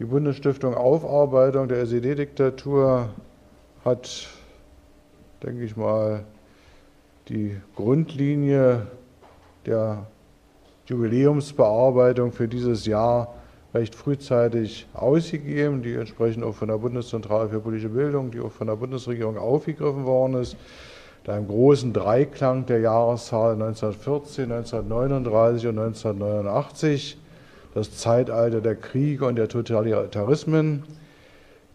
Die Bundesstiftung Aufarbeitung der SED-Diktatur hat, denke ich mal, die Grundlinie der Jubiläumsbearbeitung für dieses Jahr recht frühzeitig ausgegeben, die entsprechend auch von der Bundeszentrale für politische Bildung, die auch von der Bundesregierung aufgegriffen worden ist. Da im großen Dreiklang der Jahreszahl 1914, 1939 und 1989 das Zeitalter der Kriege und der Totalitarismen,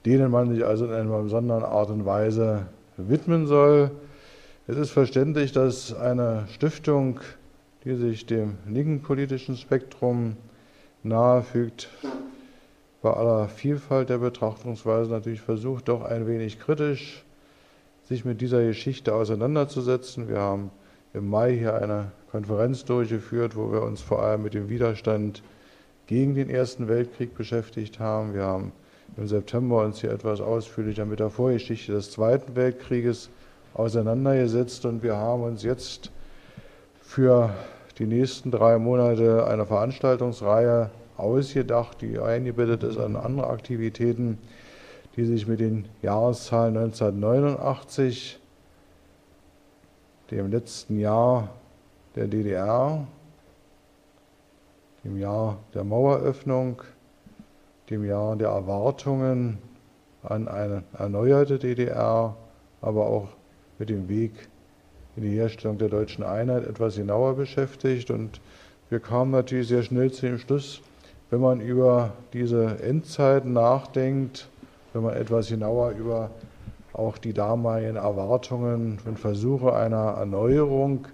denen man sich also in einer besonderen Art und Weise widmen soll. Es ist verständlich, dass eine Stiftung, die sich dem linken politischen Spektrum nahefügt, bei aller Vielfalt der Betrachtungsweise natürlich versucht, doch ein wenig kritisch sich mit dieser Geschichte auseinanderzusetzen. Wir haben im Mai hier eine Konferenz durchgeführt, wo wir uns vor allem mit dem Widerstand gegen den Ersten Weltkrieg beschäftigt haben. Wir haben im September uns hier etwas ausführlicher mit der Vorgeschichte des Zweiten Weltkrieges auseinandergesetzt und wir haben uns jetzt für die nächsten drei Monate eine Veranstaltungsreihe ausgedacht, die eingebettet ist an andere Aktivitäten, die sich mit den Jahreszahlen 1989, dem letzten Jahr der DDR, dem Jahr der Maueröffnung, dem Jahr der Erwartungen an eine erneuerte DDR, aber auch mit dem Weg in die Herstellung der deutschen Einheit etwas genauer beschäftigt. Und wir kamen natürlich sehr schnell zu dem Schluss, wenn man über diese Endzeiten nachdenkt, wenn man etwas genauer über auch die damaligen Erwartungen und Versuche einer Erneuerung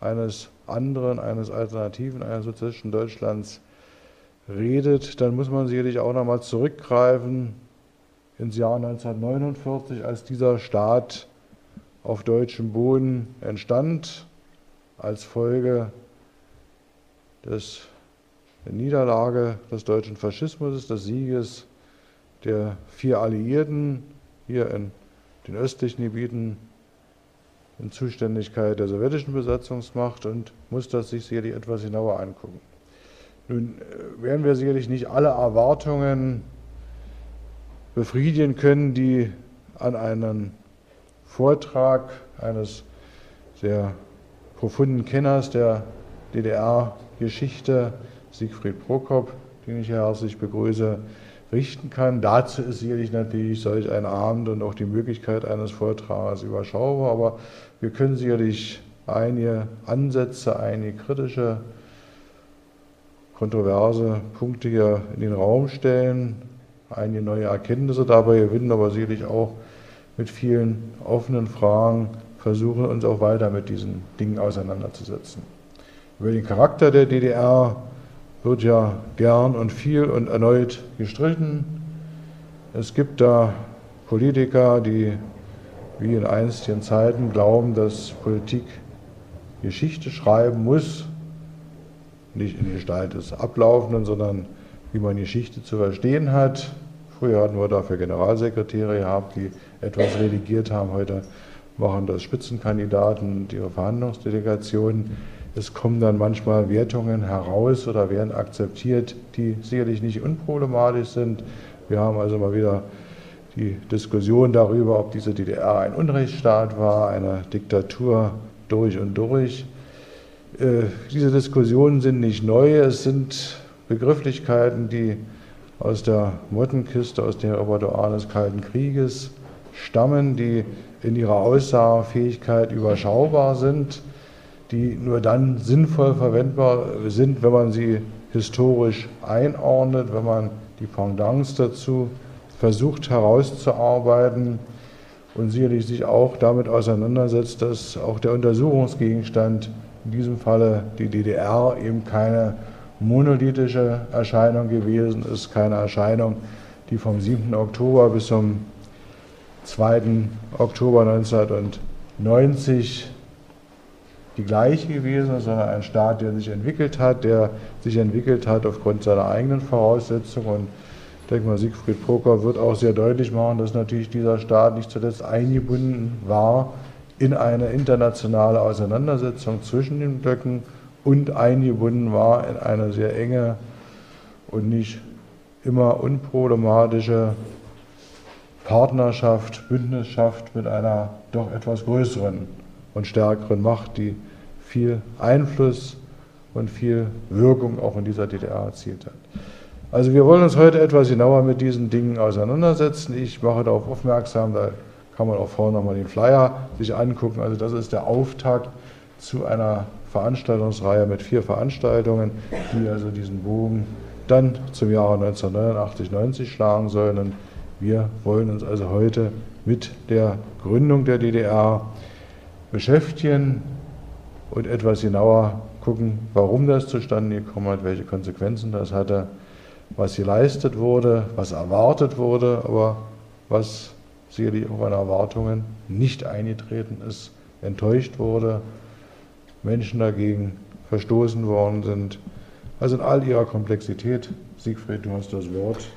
eines anderen, eines Alternativen, eines sozialistischen Deutschlands redet, dann muss man sicherlich auch nochmal zurückgreifen ins Jahr 1949, als dieser Staat auf deutschem Boden entstand, als Folge des, der Niederlage des deutschen Faschismus, des Sieges der vier Alliierten hier in den östlichen Gebieten in Zuständigkeit der sowjetischen Besatzungsmacht und muss das sich sicherlich etwas genauer angucken. Nun äh, werden wir sicherlich nicht alle Erwartungen befriedigen können, die an einen Vortrag eines sehr profunden Kenners der DDR-Geschichte, Siegfried Prokop, den ich hier herzlich begrüße, richten kann. Dazu ist sicherlich natürlich solch ein Abend und auch die Möglichkeit eines Vortrages überschaubar, aber wir können sicherlich einige Ansätze, einige kritische, kontroverse Punkte hier in den Raum stellen, einige neue Erkenntnisse dabei gewinnen, aber sicherlich auch mit vielen offenen Fragen versuchen, uns auch weiter mit diesen Dingen auseinanderzusetzen. Über den Charakter der DDR wird ja gern und viel und erneut gestritten. Es gibt da Politiker, die wie in einstigen Zeiten glauben, dass Politik Geschichte schreiben muss, nicht in Gestalt des Ablaufenden, sondern wie man Geschichte zu verstehen hat. Früher hatten wir dafür Generalsekretäre gehabt, die etwas redigiert haben. Heute machen das Spitzenkandidaten und ihre Verhandlungsdelegationen es kommen dann manchmal Wertungen heraus oder werden akzeptiert, die sicherlich nicht unproblematisch sind. Wir haben also mal wieder die Diskussion darüber, ob diese DDR ein Unrechtsstaat war, eine Diktatur durch und durch. Äh, diese Diskussionen sind nicht neu, es sind Begrifflichkeiten, die aus der Mottenkiste, aus dem Repertoire des Kalten Krieges stammen, die in ihrer Aussagefähigkeit überschaubar sind die nur dann sinnvoll verwendbar sind, wenn man sie historisch einordnet, wenn man die Pendants dazu versucht herauszuarbeiten und sicherlich sich auch damit auseinandersetzt, dass auch der Untersuchungsgegenstand in diesem Falle die DDR eben keine monolithische Erscheinung gewesen ist, keine Erscheinung, die vom 7. Oktober bis zum 2. Oktober 1990 die gleiche gewesen, sondern ein Staat, der sich entwickelt hat, der sich entwickelt hat aufgrund seiner eigenen Voraussetzungen. Und ich denke mal, Siegfried Proker wird auch sehr deutlich machen, dass natürlich dieser Staat nicht zuletzt eingebunden war in eine internationale Auseinandersetzung zwischen den Blöcken und eingebunden war in eine sehr enge und nicht immer unproblematische Partnerschaft, Bündnisschaft mit einer doch etwas größeren und stärkeren Macht, die viel Einfluss und viel Wirkung auch in dieser DDR erzielt hat. Also wir wollen uns heute etwas genauer mit diesen Dingen auseinandersetzen. Ich mache darauf aufmerksam, da kann man auch vorne nochmal den Flyer sich angucken. Also das ist der Auftakt zu einer Veranstaltungsreihe mit vier Veranstaltungen, die also diesen Bogen dann zum Jahre 1989, 90 schlagen sollen. Und wir wollen uns also heute mit der Gründung der DDR beschäftigen und etwas genauer gucken, warum das zustande gekommen hat, welche Konsequenzen das hatte, was geleistet wurde, was erwartet wurde, aber was sicherlich auch an Erwartungen nicht eingetreten ist, enttäuscht wurde, Menschen dagegen verstoßen worden sind. Also in all ihrer Komplexität, Siegfried, du hast das Wort.